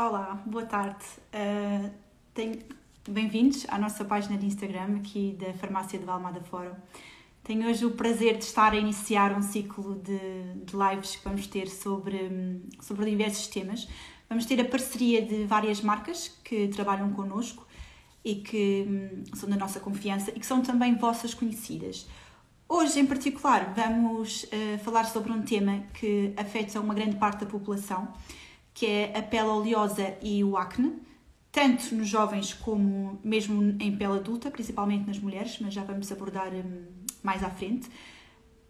Olá, boa tarde. Uh, tenho... Bem-vindos à nossa página de Instagram aqui da Farmácia de Valmada Fórum. Tenho hoje o prazer de estar a iniciar um ciclo de, de lives que vamos ter sobre, sobre diversos temas. Vamos ter a parceria de várias marcas que trabalham connosco e que hum, são da nossa confiança e que são também vossas conhecidas. Hoje, em particular, vamos uh, falar sobre um tema que afeta uma grande parte da população, que é a pele oleosa e o acne, tanto nos jovens como mesmo em pele adulta, principalmente nas mulheres, mas já vamos abordar um, mais à frente.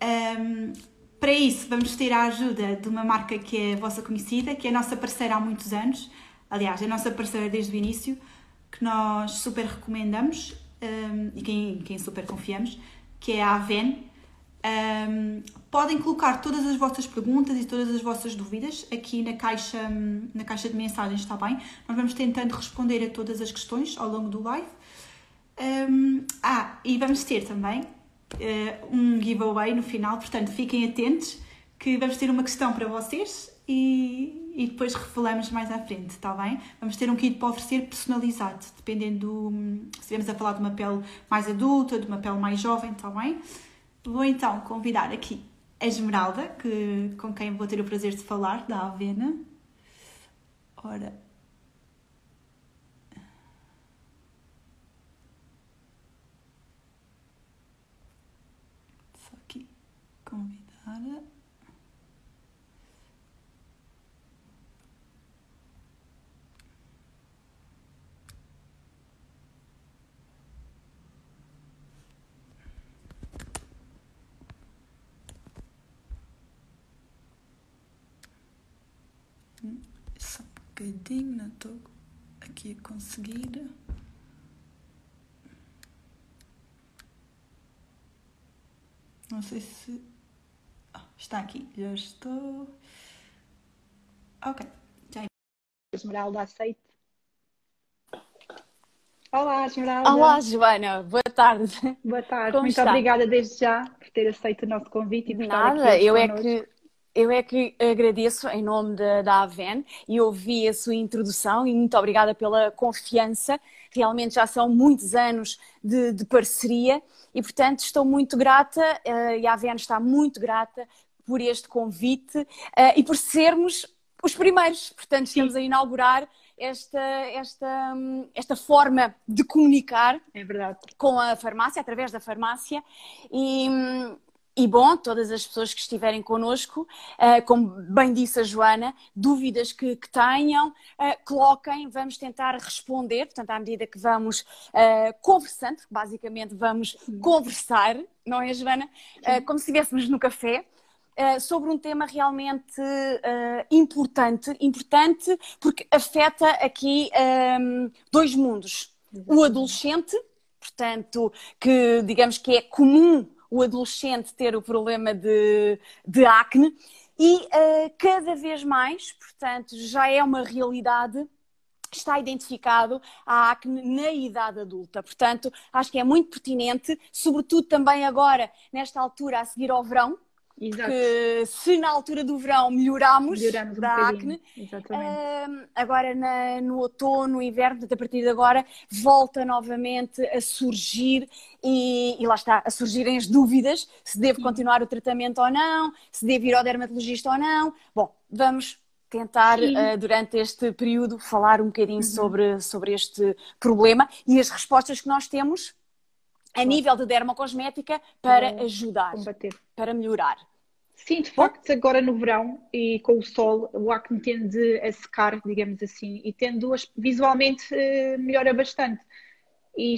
Um, para isso, vamos ter a ajuda de uma marca que é vossa conhecida, que é a nossa parceira há muitos anos, aliás, é a nossa parceira desde o início, que nós super recomendamos um, e quem, quem super confiamos, que é a Aven. Um, podem colocar todas as vossas perguntas e todas as vossas dúvidas aqui na caixa, na caixa de mensagens, está bem? Nós vamos tentando responder a todas as questões ao longo do live. Um, ah, e vamos ter também uh, um giveaway no final, portanto fiquem atentos que vamos ter uma questão para vocês e, e depois revelamos mais à frente, está bem? Vamos ter um kit para oferecer personalizado, dependendo do, se estivermos a falar de uma pele mais adulta, de uma pele mais jovem, está bem? Vou então convidar aqui a Esmeralda, que, com quem vou ter o prazer de falar, da Avena. Ora, só aqui convidar. Só um bocadinho, não estou aqui a conseguir. Não sei se. Ah, está aqui, já estou. Ok, já. Esmeralda, aceite. Olá, Esmeralda. Olá, Joana. Boa tarde. Boa tarde. Como Muito está? obrigada desde já por ter aceito o nosso convite e por estar Nada, aqui eu é que eu é que agradeço em nome da, da Aven e ouvi a sua introdução e muito obrigada pela confiança. Realmente já são muitos anos de, de parceria e, portanto, estou muito grata eh, e a Aven está muito grata por este convite eh, e por sermos os primeiros. Portanto, estamos a inaugurar esta, esta, esta forma de comunicar É com a farmácia, através da farmácia. E, e bom, todas as pessoas que estiverem connosco, eh, como bem disse a Joana, dúvidas que, que tenham, eh, coloquem, vamos tentar responder, portanto, à medida que vamos eh, conversando, basicamente vamos conversar, não é, Joana? Como se estivéssemos no café. sobre um tema realmente eh, importante, importante porque afeta aqui ehm, dois mundos. O adolescente, portanto, que digamos que é comum o adolescente ter o problema de, de acne e eh, cada vez mais, portanto, já é uma realidade. Está identificado a acne na idade adulta. Portanto, acho que é muito pertinente, sobretudo também agora, nesta altura, a seguir ao verão, Exato. que se na altura do verão melhoramos, Melhoramos um da bocadinho. acne. Ahm, agora na- no outono, no inverno, a partir de agora, volta novamente a surgir e, e lá está, a surgirem as dúvidas se devo continuar o tratamento ou não, se devo ir ao dermatologista ou não. Bom, vamos tentar ah, durante este período falar um bocadinho sobre, sobre este problema e as respostas que nós temos a nível de dermocosmética para Para ajudar, Combater. para melhorar. Sim, de facto, agora no verão e com o sol, o acne tende a secar, digamos assim, e tende a, visualmente eh, melhora bastante. E,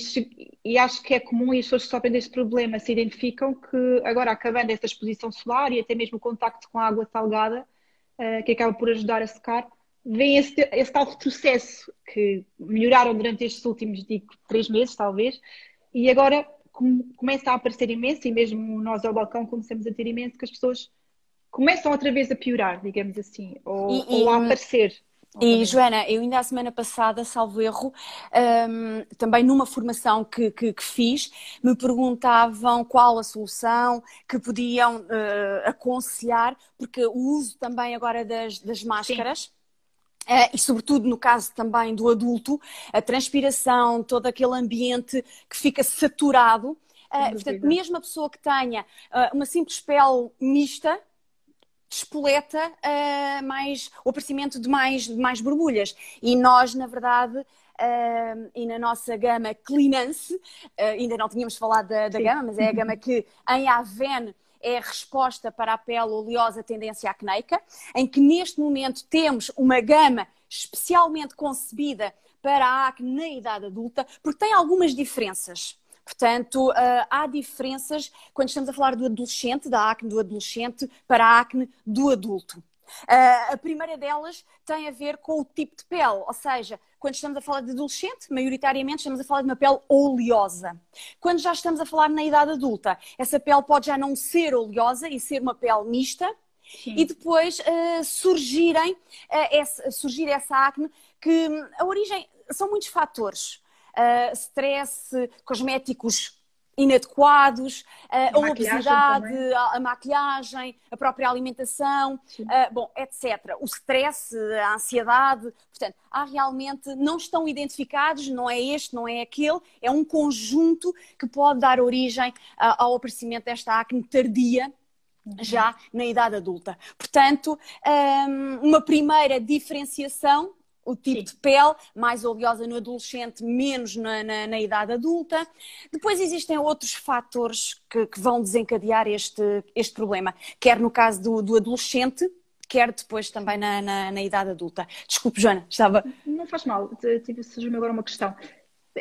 e acho que é comum e as pessoas que sofrem deste problema se identificam que agora acabando essa exposição solar e até mesmo o contacto com a água salgada, eh, que acaba por ajudar a secar, vem esse, esse tal retrocesso que melhoraram durante estes últimos, digo, três meses, talvez, e agora começa a aparecer imenso, e mesmo nós ao balcão começamos a ter imenso, que as pessoas começam outra vez a piorar, digamos assim, ou, E- ou a aparecer. E. Joana, eu ainda a semana passada, salvo erro, hum, também numa formação que, que- que fiz, me perguntavam qual a solução que podiam eh, aconselhar, porque o uso também agora das, das máscaras Uh, e sobretudo no caso também do adulto, a transpiração, todo aquele ambiente que fica saturado. Uh, portanto, mesmo a pessoa que tenha uh, uma simples pele mista, despoleta mais, o aparecimento de mais, de mais borbulhas. E nós, na verdade, Uh, e na nossa gama Cleanance, uh, ainda não tínhamos falado da, da gama, mas é a gama que em Aven é a resposta para a pele oleosa tendência acneica, em que neste momento temos uma gama especialmente concebida para a acne na idade adulta, porque tem algumas diferenças. Portanto, uh, há diferenças quando estamos a falar do adolescente, da acne do adolescente, para a acne do adulto. Uh, a primeira delas tem a ver com o tipo de pele, ou seja, quando estamos a falar de adolescente, maioritariamente estamos a falar de uma pele oleosa. Quando já estamos a falar na idade adulta, essa pele pode já não ser oleosa e ser uma pele mista, Sim. e depois uh, surgirem, uh, essa, surgir essa acne, que hum, a origem são muitos fatores. Uh, stress, cosméticos inadequados, a, a obesidade, a, a, maquilhagem, a própria alimentação, uh, bom, etc. O stress, a ansiedade, portanto, há realmente, não estão identificados, não é este, não é aquele, é um conjunto que pode dar origem uh, ao aparecimento desta acne tardia, uhum. já na idade adulta. Portanto, um, uma primeira diferenciação o tipo Sim. de pele, mais oleosa no adolescente, menos na, na, na idade adulta. Depois existem outros fatores que, que, vão desencadear este, este problema, quer no caso do, do adolescente, quer depois também na, na, na, idade adulta. Desculpe, Joana, estava. Não faz mal, surgiu-me agora uma questão.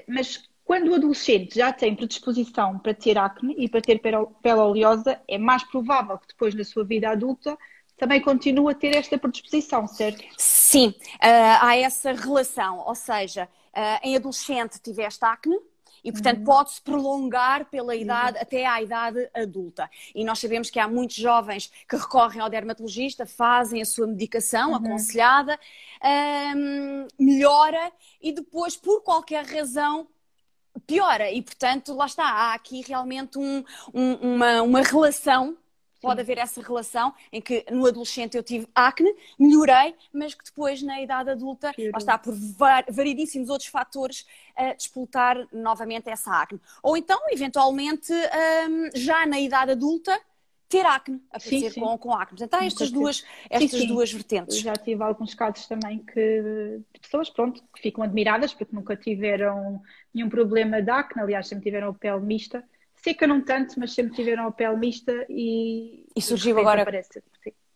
Mas quando o adolescente já tem predisposição para ter acne e para ter pele oleosa, é mais provável que depois na sua vida adulta também continua a ter esta predisposição, certo? Sim, uh, há essa relação, ou seja, uh, em adolescente tiveste acne, e, portanto, uhum. pode-se prolongar pela idade, uhum. até à idade adulta. E nós sabemos que há muitos jovens que recorrem ao dermatologista, fazem a sua medicação uhum. aconselhada, um, melhora e depois, por qualquer razão, piora. E, portanto, lá está, há aqui realmente um, um, uma, uma relação Pode haver essa relação em que no adolescente eu tive acne, melhorei, mas que depois na idade adulta, lá está, por variedíssimos outros fatores, uh, despoltar novamente essa acne. Ou então, eventualmente, um, já na idade adulta, ter acne, aparecer sim, sim. Com, com acne. Portanto, há estas, duas, estas sim, duas vertentes. Eu já tive alguns casos também que, de pessoas, pronto, que ficam admiradas porque nunca tiveram nenhum problema de acne, aliás, sempre tiveram a pele mista Seca não tanto, mas sempre tiveram a pele mista e. E surgiu agora. Aparece.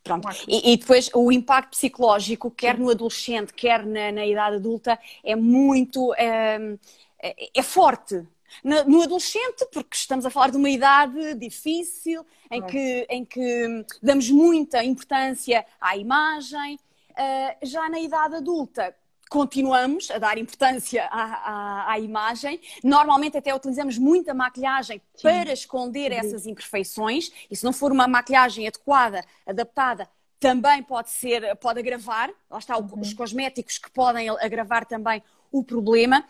Pronto. E, e, depois o impacto psicológico, quer no adolescente, quer na, na idade adulta, é muito. É, é, é forte. No, no, adolescente, porque estamos a falar de uma idade difícil, em, que, em que damos muita importância à imagem. Uh, já na idade adulta, continuamos a dar importância à, à, à, imagem. Normalmente até utilizamos muita maquilhagem Sim. para esconder Sim. essas imperfeições. E se não for uma maquilhagem adequada, adaptada, também pode ser, pode agravar. Lá está uhum. os cosméticos que podem agravar também o problema.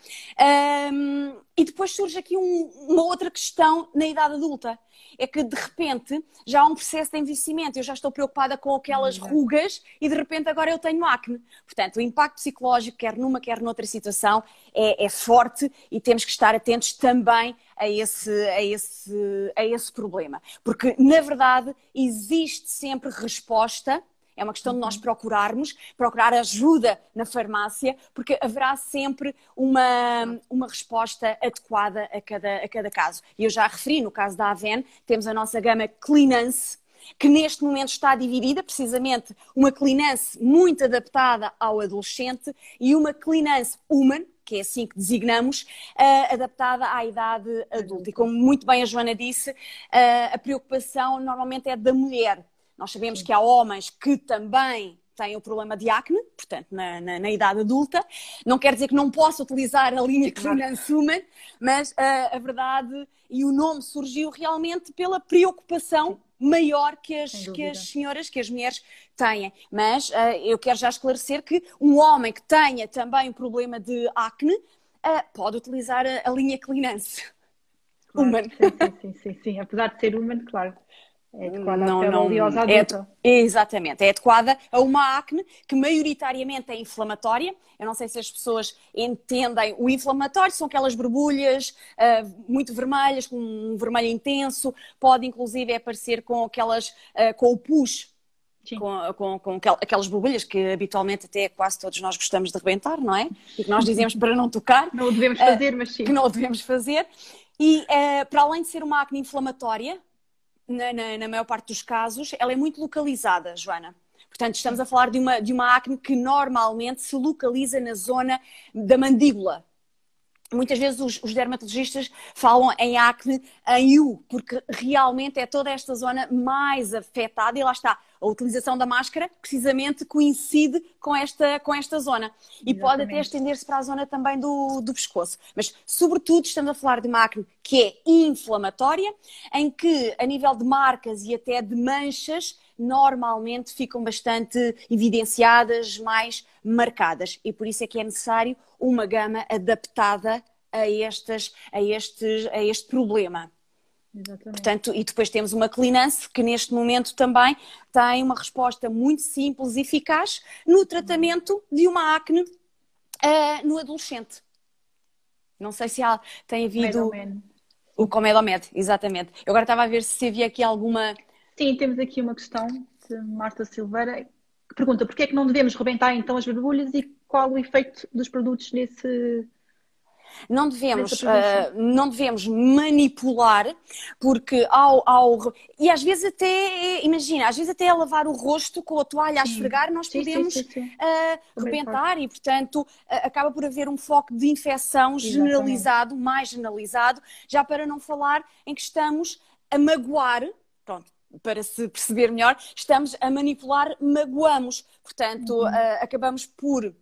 Um, e depois surge aqui um, uma outra questão na idade adulta. É que de repente já há um processo de envelhecimento, eu já estou preocupada com aquelas uhum. rugas e de repente agora eu tenho acne. Portanto, o impacto psicológico, quer numa, quer noutra situação, é, é forte e temos que estar atentos também a esse, a, esse, a esse problema. Porque, na verdade, existe sempre resposta é uma questão de nós uhum. procurarmos, procurar ajuda na farmácia, porque haverá sempre uma, uma resposta adequada a cada, a cada caso. E eu já referi, no caso da Aven, temos a nossa gama Cleanance, que neste momento está dividida, precisamente uma Cleanance muito adaptada ao adolescente e uma Cleanance Human, que é assim que designamos, uh, adaptada à idade adulta. E como muito bem a Joana disse, uh, a preocupação normalmente é da mulher, nós sabemos que há homens que também têm o problema de acne, portanto, na, na, na, idade adulta. Não quer dizer que não possa utilizar a linha Clean Human, mas uh, a verdade e o nome surgiu realmente pela preocupação maior que as, que as senhoras, que as mulheres têm. Mas uh, eu quero já esclarecer que um homem que tenha também um problema de acne uh, pode utilizar a, a linha Cleanance claro, Human. Sim, sim, sim, sim, sim, apesar de ser Human, claro É adequada não, à não, oleosa é adulta. É, exatamente, é adequada a uma acne que maioritariamente é inflamatória. Eu não sei se as pessoas entendem o inflamatório, são aquelas borbulhas uh, muito vermelhas, com um vermelho intenso, pode inclusive aparecer com aquelas, uh, com o pus com, com, com, aquelas borbulhas que habitualmente até quase todos nós gostamos de rebentar, não é? E que nós dizemos para não tocar. Não o devemos fazer, uh, mas sim. Que não o devemos fazer. E para além de ser uma acne inflamatória, na, na, na, maior parte dos casos, ela é muito localizada, Joana. Portanto, estamos a falar de uma, de uma acne que normalmente se localiza na zona da mandíbula, Muitas vezes os, os, dermatologistas falam em acne em U, porque realmente é toda esta zona mais afetada e lá está. A utilização da máscara precisamente coincide com esta, com esta zona. E Exatamente. pode até estender-se para a zona também do, do pescoço. Mas, sobretudo, estamos a falar de uma acne que é inflamatória, em que, a nível de marcas e até de manchas, normalmente ficam bastante evidenciadas, mais marcadas. E por isso é que é necessário uma gama adaptada a, estas, a, estes, a este problema. Exatamente. Portanto, e depois temos uma Clinance que neste momento também tem uma resposta muito simples e eficaz no tratamento de uma acne uh, no adolescente. Não sei se há, tem havido Medomed. o Comedomed, exatamente. Eu agora estava a ver se havia aqui alguma. Sim, temos aqui uma questão de Marta Silveira que pergunta porquê é que não devemos rebentar então as borbulhas e qual o efeito dos produtos nesse, não devemos, uh, não devemos manipular, porque ao, ao. E às vezes até, imagina, às vezes até a lavar o rosto com a toalha a esfregar, nós sim, podemos sim, sim, uh, rebentar e, portanto, uh, acaba por haver um foco de infecção Exatamente. generalizado, mais generalizado, já para não falar em que estamos a magoar, pronto, para se perceber melhor, estamos a manipular, magoamos. Portanto, uhum. uh, acabamos por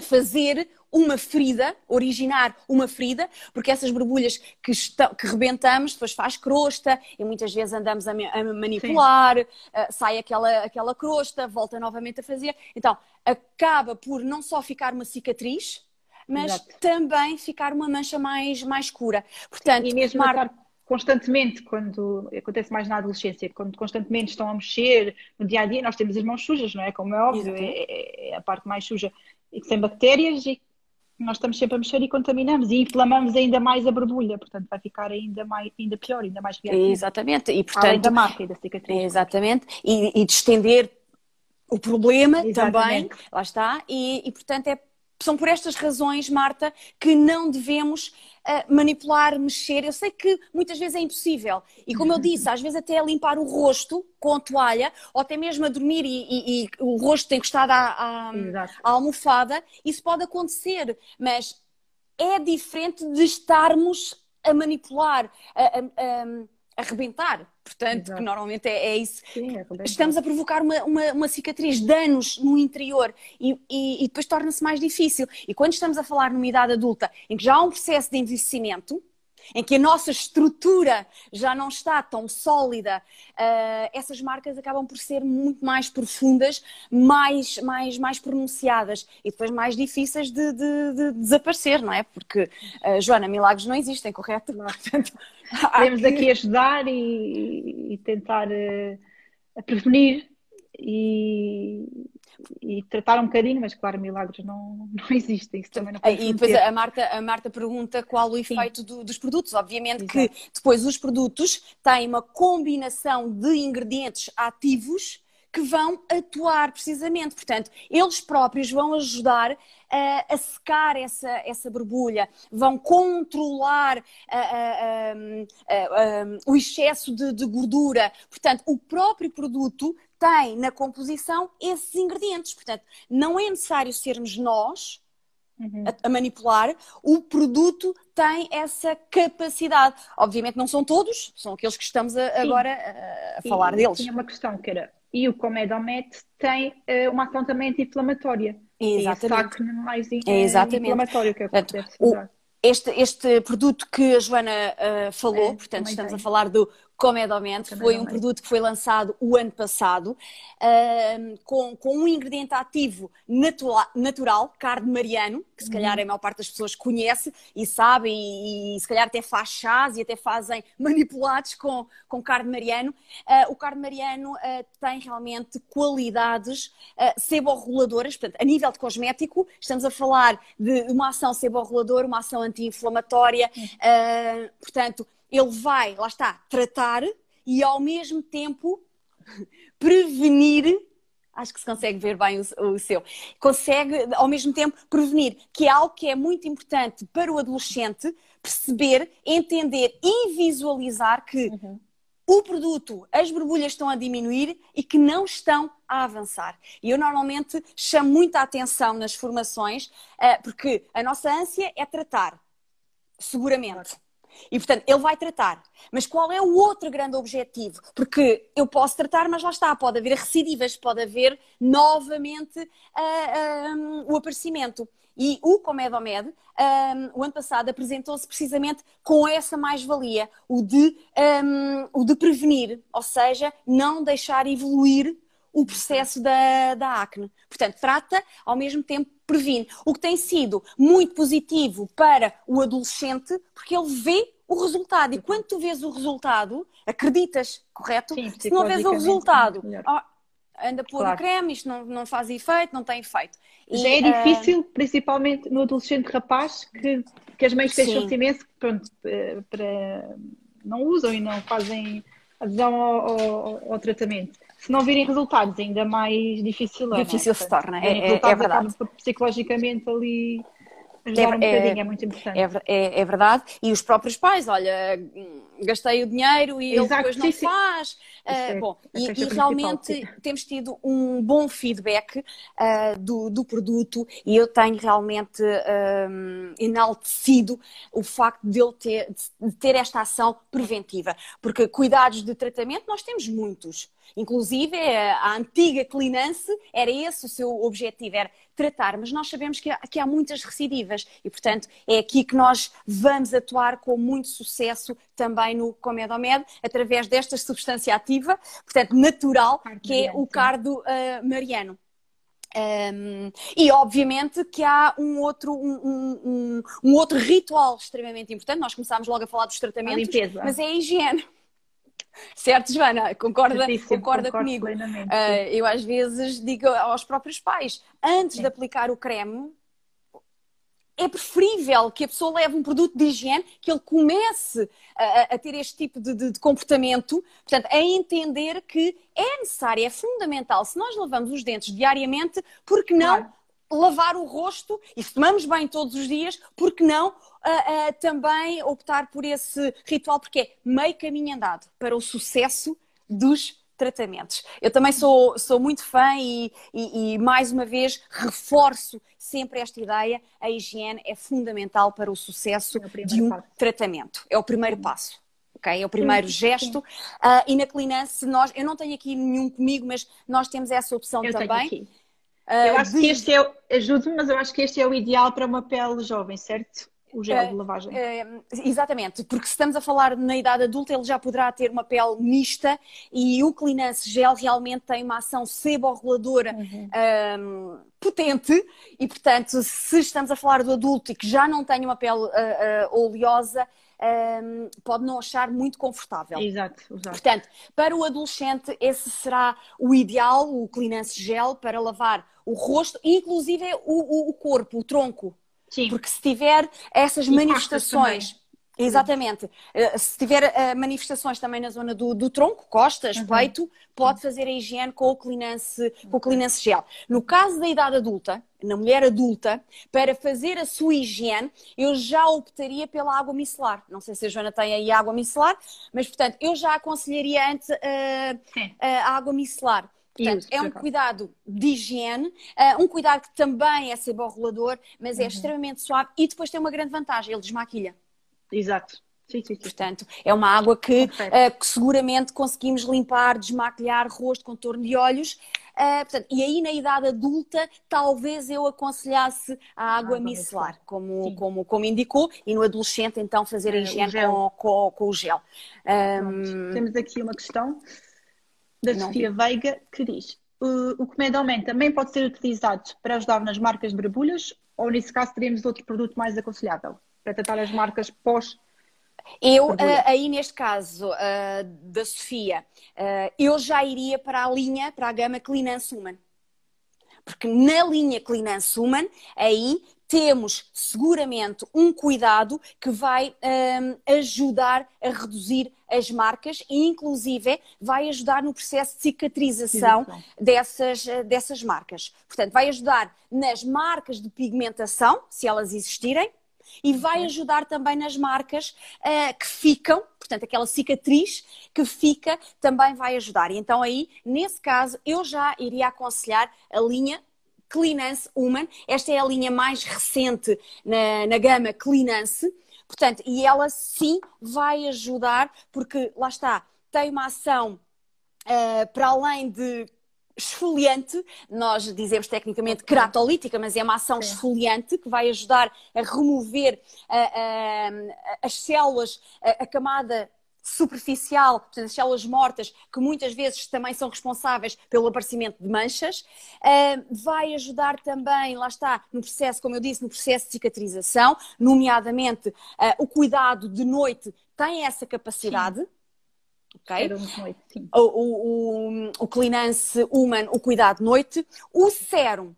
fazer uma ferida, originar uma ferida, porque essas borbulhas que, estão, que rebentamos depois faz crosta e muitas vezes andamos a, a manipular, uh, sai aquela, aquela crosta, volta novamente a fazer. Então, acaba por não só ficar uma cicatriz, mas Exato. também ficar uma mancha mais, mais escura. Portanto, e mesmo Mar... constantemente, quando acontece mais na adolescência, quando constantemente estão a mexer no dia a dia, nós temos as mãos sujas, não é? Como é óbvio, é, é, é, a parte mais suja e que tem bactérias e nós estamos sempre a mexer e contaminamos e inflamamos ainda mais a borbulha, portanto vai ficar ainda, mais, ainda pior, ainda mais reativo. Exatamente, e portanto... Além da marca e da cicatriz. Exatamente, e, e de estender o problema Exatamente. também, lá está, e, e portanto é são por estas razões, Marta, que não devemos uh, manipular, mexer. Eu sei que muitas vezes é impossível. E como eu disse, às vezes até limpar o rosto com a toalha, ou até mesmo a dormir e, e, e o rosto encostado à, à, à almofada, isso pode acontecer. Mas é diferente de estarmos a manipular, a, a, a arrebentar. Portanto, Exato. que normalmente é, é isso. Sim, é Estamos a provocar uma, uma, uma, cicatriz, danos no interior e, e, e depois torna-se mais difícil. E quando estamos a falar numa idade adulta em que já há um processo de envelhecimento, em que a nossa estrutura já não está tão sólida, uh, essas marcas acabam por ser muito mais profundas, mais, mais, mais pronunciadas e depois mais difíceis de, de, de desaparecer, não é? Porque, uh, Joana, milagres não existem, correto? Portanto, Podemos que... aqui ajudar e, e tentar uh, prevenir e, e tratar um bocadinho, mas claro, milagres não, não existem. Isso também não e depois a Marta, a Marta pergunta qual o efeito do, dos produtos. Obviamente Exato. que depois os produtos têm uma combinação de ingredientes ativos que vão atuar precisamente. Portanto, eles próprios vão ajudar uh, a secar essa, essa borbulha, vão controlar o excesso de, de gordura. Portanto, o próprio produto tem na composição esses ingredientes. Portanto, não é necessário sermos nós Uhum. A, a, manipular, o produto tem essa capacidade. Obviamente não são todos, são aqueles que estamos a, agora a, a falar deles. Tinha uma questão que era, e o Comedomet tem uh, uma ação também anti-inflamatória. Exatamente. E mais é exatamente. inflamatório que é o que este, este produto que a Joana uh, falou, é, portanto, estamos tem. a falar do Comedomente. Foi um produto que foi lançado o ano passado uh, com, com um ingrediente ativo natural, natural, carne mariano, que se calhar uhum. a maior parte das pessoas conhece e sabe, e, e, se calhar até faz chás e até fazem manipulados com, com carne mariano. Uh, o carne mariano uh, tem realmente qualidades uh, seborreguladoras, portanto, a nível de cosmético, estamos a falar de uma ação seborreguladora, uma ação anti-inflamatória, uhum. portanto, ele vai, lá está, tratar e ao mesmo tempo prevenir. Acho que se consegue ver bem o, o, seu. Consegue, ao mesmo tempo, prevenir, que é algo que é muito importante para o adolescente perceber, entender e visualizar que uhum. o produto, as borbulhas estão a diminuir e que não estão a avançar. E eu normalmente chamo muita atenção nas formações, eh, porque a nossa ânsia é tratar, seguramente. E, portanto, ele vai tratar. Mas qual é o outro grande objetivo? Porque eu posso tratar, mas lá está, pode haver recidivas, pode haver novamente uh, uh, o aparecimento. E o Comedomed, um, o ano passado, apresentou-se precisamente com essa mais-valia, o, de, um, o de prevenir, ou seja, não deixar evoluir o processo da, da acne. Portanto, trata, ao mesmo tempo previne. O que tem sido muito positivo para o adolescente, porque ele vê o resultado. E quando tu vês o resultado, acreditas, correto? Sim, Se não vês o resultado, oh, anda por claro. o creme, isto não, não faz efeito, não tem efeito. E, Já é difícil, uh... principalmente no adolescente rapaz, que, que as mães queixam-se imenso pronto, eh, para, não usam e não fazem adesão ao, ao, ao tratamento se não virem resultados, ainda mais difícil é. Difícil se torna, é, é, é verdade. Psicologicamente ali ajudar é, um bocadinho, é, é muito importante. É, é, é, verdade. E os próprios pais, olha, gastei o dinheiro e Exato, ele depois não sim, faz. Uh, bom, e, e realmente temos tido um bom feedback uh, do, do produto e eu tenho realmente um, enaltecido o facto de ele ter, de ter esta ação preventiva. Porque cuidados de tratamento nós temos muitos. Inclusive, a antiga Clinance era esse o seu objetivo, era tratar, mas nós sabemos que há, que há muitas recidivas e, portanto, é aqui que nós vamos atuar com muito sucesso também no Comedomed, através desta substância ativa, portanto, natural, que é o cardo uh, mariano. Um, e obviamente que há um outro, um, um, um, outro ritual extremamente importante. Nós começámos logo a falar dos tratamentos, mas é a higiene. Certo, Joana? Concorda, concorda comigo? Uh, eu às vezes digo aos próprios pais, antes Sim. de aplicar o creme, é preferível que a pessoa leve um produto de higiene, que ele comece a, a ter este tipo de, de, de, comportamento, portanto, a entender que é necessário, é fundamental, se nós lavamos os dentes diariamente, porque não claro. lavar o rosto, e se tomamos bem todos os dias, porque não uh, uh, também optar por esse ritual, porque é meio caminho andado para o sucesso dos tratamentos. Eu também sou, sou muito fã e, e, e, mais uma vez reforço sempre esta ideia: a higiene é fundamental para o sucesso é o de um passo. tratamento. É o primeiro passo. Okay? É o primeiro sim, gesto. Sim. Uh, e na Clinance, nós, eu não tenho aqui nenhum comigo, mas nós temos essa opção eu também. Uh, eu acho de... que este é, ajude-me, mas eu acho que este é o ideal para uma pele jovem, certo? O gel de lavagem. Uh, exatamente, porque se estamos a falar na idade adulta, ele já poderá ter uma pele mista e o Cleanance Gel realmente tem uma ação seborreguladora uhum. um, potente e, portanto, se estamos a falar do adulto e que já não tem uma pele uh, uh, oleosa, um, pode não achar muito confortável. Exato, exato. Portanto, para o adolescente, esse será o ideal, o Cleanance Gel, para lavar o rosto, inclusive o, o, o corpo, o tronco. Sim. Porque se tiver essas e manifestações. Exatamente. Eh, se tiver uh, manifestações também na zona do, do tronco, costas, uhum. peito, pode fazer a higiene com o Clinance, com o Clinance Gel. No caso da idade adulta, na mulher adulta, para fazer a sua higiene, eu já optaria pela água micelar. Não sei se a Joana tem aí água micelar, mas portanto, eu já aconselharia antes uh, a água micelar. Portanto, é um cuidado de higiene, uh, um cuidado que também é seborregulador, mas é uhum. extremamente suave e depois tem uma grande vantagem, ele desmaquilha. Exato. Sim, sim, sim. Portanto, é uma água que, uh, que, seguramente conseguimos limpar, desmaquilhar rosto, contorno de olhos Uh, portanto, e aí na idade adulta, talvez eu aconselhasse a água, micelar, como, como, como indicou, e no adolescente, então, fazer a higiene com, com, com, o gel. Um... Temos aqui uma questão da Não Sofia. Veiga que diz: o, o Comedoman também pode ser utilizado para ajudar nas marcas de borbulhas ou nesse caso teríamos outro produto mais aconselhável para tratar as marcas pós eu, uh, aí neste caso uh, da Sofia, uh, eu já iria para a linha, para a gama Clean Human. Porque na linha Clean Human, aí temos seguramente um cuidado que vai um, ajudar a reduzir as marcas e, inclusive, vai ajudar no processo de cicatrização dessas, dessas marcas. Portanto, vai ajudar nas marcas de pigmentação, se elas existirem, e vai ajudar também nas marcas uh, que ficam, portanto, aquela cicatriz que fica também vai ajudar. E então, aí, nesse caso, eu já iria aconselhar a linha Cleanance Human. Esta é a linha mais recente na, na gama Cleanance. Portanto, e ela sim vai ajudar, porque lá está, tem uma ação uh, para além de esfoliante, nós dizemos tecnicamente keratolítica, mas é uma ação Sim. esfoliante que vai ajudar a remover uh, uh, as células, a, a camada superficial, portanto, as células mortas, que muitas vezes também são responsáveis pelo aparecimento de manchas. Uh, vai ajudar também, lá está, no processo, como eu disse, no processo de cicatrização, nomeadamente uh, o cuidado de noite tem essa capacidade. Sim. Okay? O, o, o, o Cleanance Human, o cuidado de noite. O Serum,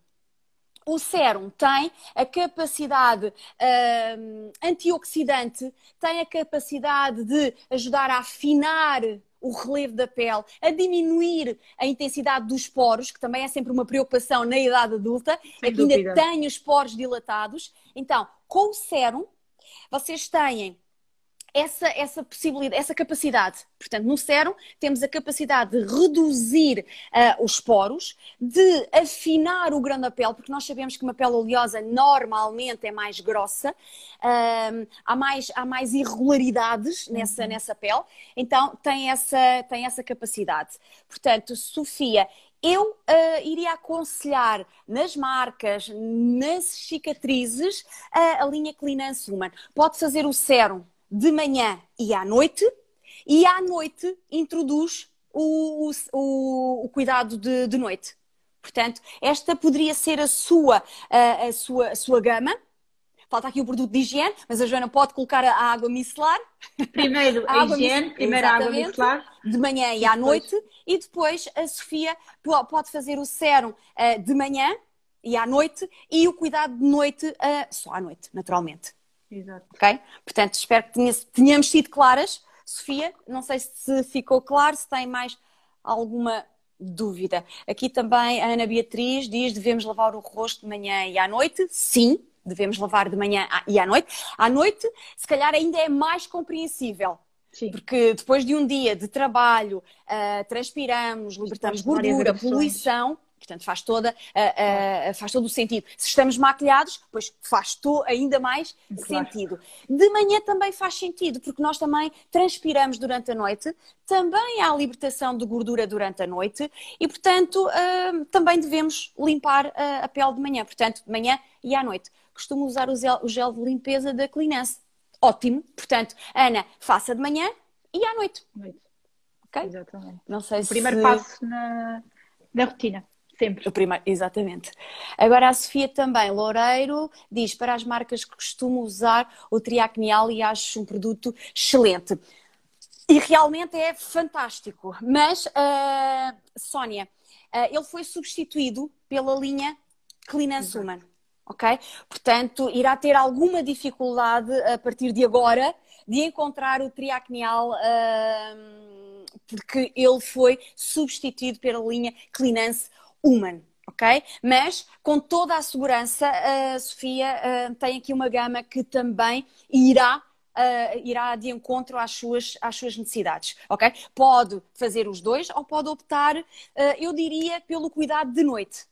o sérum tem a capacidade uh, antioxidante, tem a capacidade de ajudar a afinar o relevo da pele, a diminuir a intensidade dos poros, que também é sempre uma preocupação na idade adulta, Sem é que ainda tem os poros dilatados. Então, com o sérum, vocês têm essa, essa possibilidade, essa capacidade. Portanto, no sérum temos a capacidade de reduzir uh, os poros, de afinar o grão da pele, porque nós sabemos que uma pele oleosa normalmente é mais grossa, uh, há, mais, há mais irregularidades nessa, uhum. nessa pele, então tem essa, tem essa capacidade. Portanto, Sofia, eu uh, iria aconselhar nas marcas, nas cicatrizes, uh, a linha Clean Human. Pode fazer o sérum de manhã e à noite, e à noite introduz o, o, o cuidado de, de, noite. Portanto, esta poderia ser a sua, a, a, sua, a sua gama. Falta aqui o produto de higiene, mas a Joana pode colocar a água micelar. Primeiro a, higiene, primeiro a água micelar. De manhã e, e à noite. E depois a Sofia pode fazer o sérum uh, de manhã e à noite e o cuidado de noite uh, só à noite, naturalmente. Exato. Ok? Portanto, espero que tenha, tenhamos sido claras. Sofia, não sei se ficou claro, se tem mais alguma dúvida. Aqui também a Ana Beatriz diz: devemos lavar o rosto de manhã e à noite? Sim, devemos lavar de manhã e à noite. À noite, se calhar, ainda é mais compreensível. Sim. Porque depois de um dia de trabalho, uh, transpiramos, libertamos gordura, poluição, Portanto, faz, toda, uh, uh, faz todo o sentido. Se estamos maquilhados, pois faz to, ainda mais claro. sentido. De manhã também faz sentido, porque nós também transpiramos durante a noite, também há libertação de gordura durante a noite e, portanto, uh, também devemos limpar a pele de manhã. Portanto, de manhã e à noite. Costumo usar o gel, o gel de limpeza da Cleanance. Ótimo. Portanto, Ana, faça de manhã e à noite. noite. Ok? Exatamente. Não sei o se... primeiro passo na, na rotina. Sempre. O primeiro, exatamente. Agora a Sofia também, Loureiro, diz para as marcas que costumo usar o triacnial e acho um produto excelente. E realmente é fantástico. Mas, uh, Sónia, uh, ele foi substituído pela linha Clean and Human. Ok? Portanto, irá ter alguma dificuldade a partir de agora de encontrar o triacnial. Uh, porque ele foi substituído pela linha Cleanance human. ok? Mas com toda a segurança, a Sofia uh, tem aqui uma gama que também irá Uh, irá de encontro às suas, às suas necessidades, ok? Pode fazer os dois ou pode optar, uh, eu diria, pelo cuidado de noite,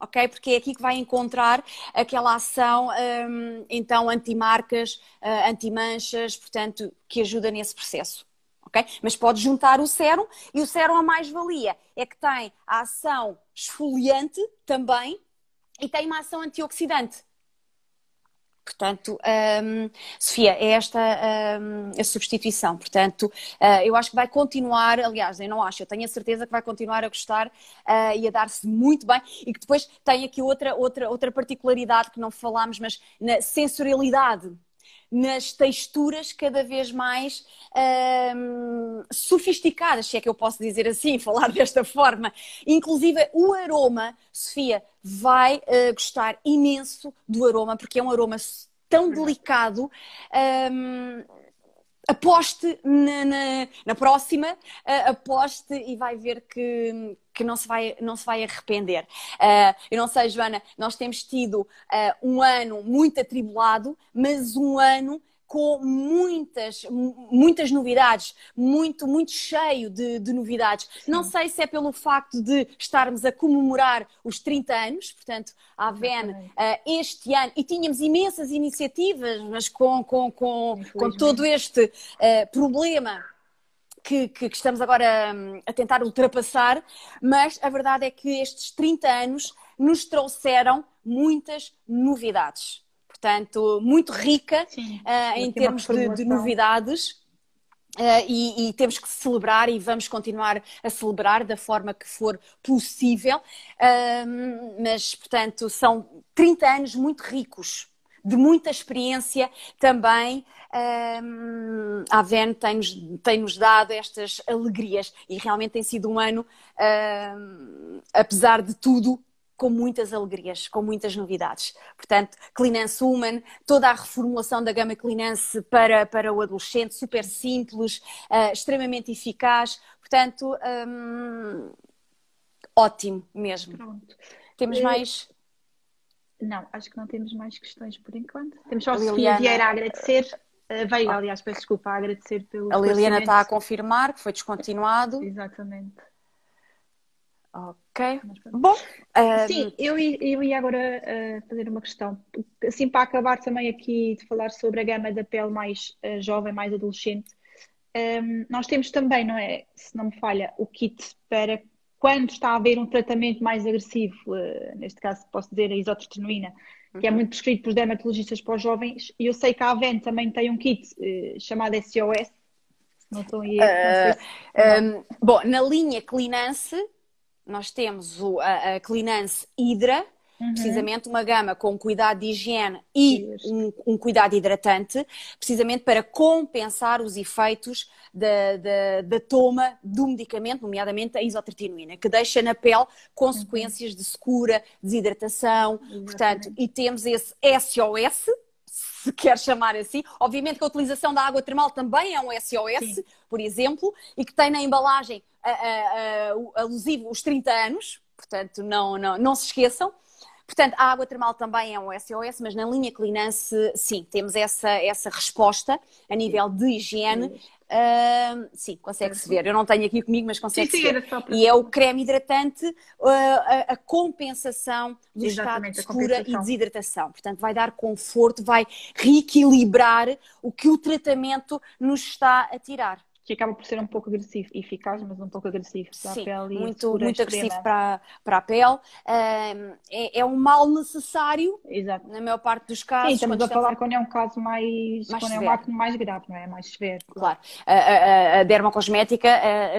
ok? Porque é aqui que vai encontrar aquela ação, um, então, anti-marcas, uh, anti-manchas, portanto, que ajuda nesse processo, ok? Mas pode juntar o sérum e o sérum a mais-valia é que tem a ação esfoliante também e tem uma ação antioxidante. Portanto, um, Sofia, é esta um, a substituição. Portanto, uh, eu acho que vai continuar, aliás, eu não acho, eu tenho a certeza que vai continuar a gostar uh, e a dar-se muito bem e que depois tem aqui outra, outra, outra particularidade que não falámos, mas na sensorialidade nas texturas cada vez mais hum, sofisticadas, se é que eu posso dizer assim, falar desta forma. Inclusive, o aroma, Sofia, vai uh, gostar imenso do aroma, porque é um aroma tão delicado. Um, aposte na, na, na próxima, uh, aposte e vai ver que, que não se vai, não se vai arrepender. Uh, eu não sei, Joana, nós temos tido uh, um ano muito atribulado, mas um ano com muitas, muitas novidades, muito, muito cheio de, de novidades. Sim. Não sei se é pelo facto de estarmos a comemorar os 30 anos, portanto, a VEN uh, este ano, e tínhamos imensas iniciativas, mas com, com, com, com todo este uh, problema que, que, que, estamos agora hum, a tentar ultrapassar, mas a verdade é que estes 30 anos nos trouxeram muitas novidades portanto, muito rica uh, em termos de, de novidades. Uh, e, e, temos que celebrar e vamos continuar a celebrar da forma que for possível, uh, mas portanto são 30 anos muito ricos, de muita experiência também. Uh, a VEN tem-nos tem -nos dado estas alegrias e realmente tem sido um ano, apesar de tudo, com muitas alegrias, com muitas novidades. Portanto, Cleanance Woman, toda a reformulação da gama Cleanance para, para o adolescente, super simples, uh, extremamente eficaz. Portanto, um, ótimo mesmo. Pronto. Temos uh, mais. Não, acho que não temos mais questões por enquanto. Temos só a Sofia Vieira a agradecer. Uh, veio, ah. aliás, peço desculpa, a agradecer pelo. A Liliana está a confirmar que foi descontinuado. Exatamente. Ok. Bom. Um... Sim, eu, eu ia agora uh, fazer uma questão. Assim, para acabar também aqui de falar sobre a gama da pele mais uh, jovem, mais adolescente, um, nós temos também, não é? Se não me falha, o kit para quando está a haver um tratamento mais agressivo, uh, neste caso posso dizer a isotertenuína, que é uhum. muito prescrito por dermatologistas para os jovens, e eu sei que a Aven também tem um kit chamado SOS. Não estou aí. Uh, um, bom, na linha Clinance nós temos o, a, a Clinance Hydra, uhum. precisamente uma gama com cuidado de higiene e um, um, cuidado hidratante, precisamente para compensar os efeitos da, da, da, toma do medicamento, nomeadamente a isotretinoína, que deixa na pele consequências uhum. de secura, desidratação, Exatamente. portanto, e temos esse SOS, se quer chamar assim. Obviamente que a utilização da água termal também é um SOS, Sim. por exemplo, e que tem na embalagem alusivo os 30 anos, portanto não, não, não se esqueçam. Portanto, a água termal também é um SOS, mas na linha Clinance, sim, temos essa, essa resposta a nível de higiene. Uh, sim, consegue-se ver. Eu não tenho aqui comigo, mas consegue-se ver. E é o creme hidratante, uh, a, a, compensação do Exatamente, estado de secura e desidratação. Portanto, vai dar conforto, vai reequilibrar o que o tratamento nos está a tirar que acaba por ser um pouco agressivo, eficaz, mas um pouco agressivo para Sim, a pele. muito, muito agressivo para, para a pele. é, é um mal necessário, Exato. na maior parte dos casos. Sim, estamos a falar quando é um caso mais, mais quando severo. é um mais grave, não é? Mais severo. Claro. A, a, a dermocosmética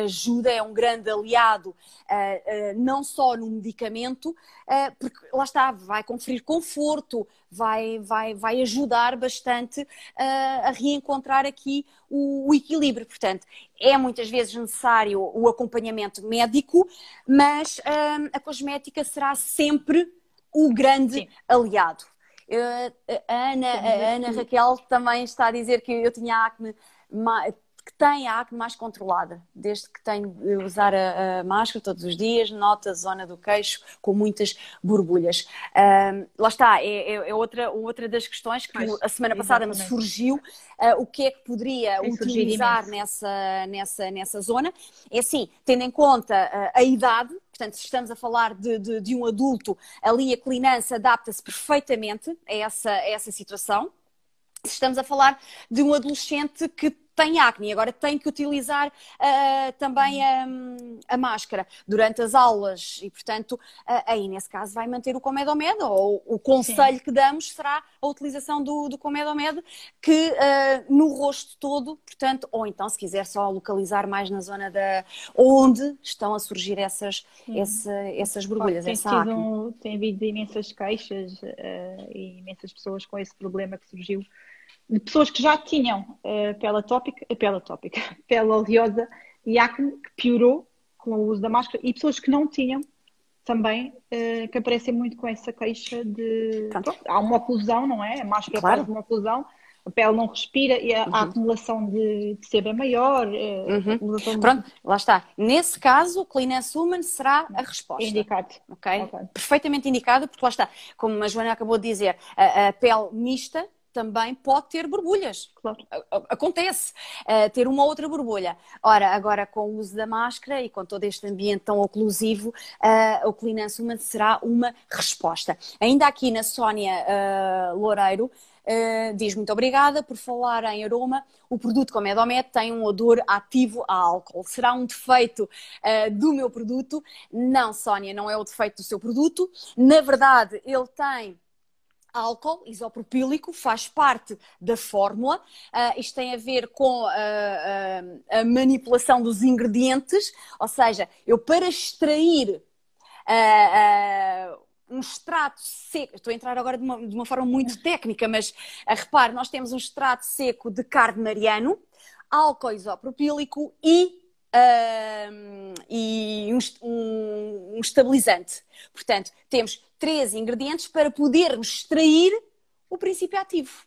ajuda, é um grande aliado, não só no medicamento, porque lá está, vai conferir conforto, vai, vai, vai ajudar bastante a reencontrar aqui o, o equilíbrio. Portanto, é muitas vezes necessário o acompanhamento médico, mas hum, a cosmética será sempre o grande Sim. aliado. A Ana, a Ana Raquel também está a dizer que eu tinha acne que tem a acne mais controlada, desde que tenho de usar a, a, máscara todos os dias, nota a zona do queixo com muitas borbulhas. Lá está, é, é, é, outra, outra das questões que a semana passada me surgiu, uh, o que é que poderia Tem utilizar nessa, nessa, nessa zona. É assim, tendo em conta uh, a idade, Portanto, se estamos a falar de, de, de um adulto, ali a clinança adapta-se perfeitamente a essa, a essa situação. Se estamos a falar de um adolescente que tem acne, agora tem que utilizar uh, também a, a, máscara durante as aulas e, portanto, uh, aí nesse caso vai manter o Comedomed ou o conselho Sim. que damos será a utilização do, do Comedomed que uh, no rosto todo, portanto, ou então se quiser só localizar mais na zona da onde estão a surgir essas, essa, essas borbulhas, tem essa acne. tem havido imensas queixas e imensas pessoas com esse problema que surgiu de pessoas que já tinham uh, pele atópica, uh, pele atópica, pele oleosa e acne, que piorou com o uso da máscara, e pessoas que não tinham também, uh, que aparecem muito com essa queixa de. Pronto, há uma oclusão, não é? A máscara claro. faz uma oclusão, a pele não respira e a, uhum. acumulação de, de sebo é maior. Uhum. De... Pronto, lá está. Nesse caso, o Cleaness Human será a resposta. Indicado. Okay? ok? Perfeitamente indicado, porque lá está, como a Joana acabou de dizer, a, a pele mista também pode ter borbulhas. Claro. Acontece uh, ter uma outra borbulha. Ora, agora com o uso da máscara e com todo este ambiente tão oclusivo, uh, o Cleanance Human será uma resposta. Ainda aqui na Sónia uh, Loureiro, Uh, diz muito obrigada por falar em aroma. O produto como Edomet tem um odor ativo a álcool. Será um defeito uh, do meu produto? Não, Sónia, não é o defeito do seu produto. Na verdade, ele tem álcool isopropílico faz parte da fórmula. Uh, isto tem a ver com a, a, a, manipulação dos ingredientes, ou seja, eu para extrair uh, uh, um extrato seco, estou a entrar agora de uma, de uma forma muito técnica, mas uh, repare, nós temos um extrato seco de carne mariano, álcool isopropílico e E um, um, um, estabilizante. Portanto, temos três ingredientes para podermos extrair o princípio ativo.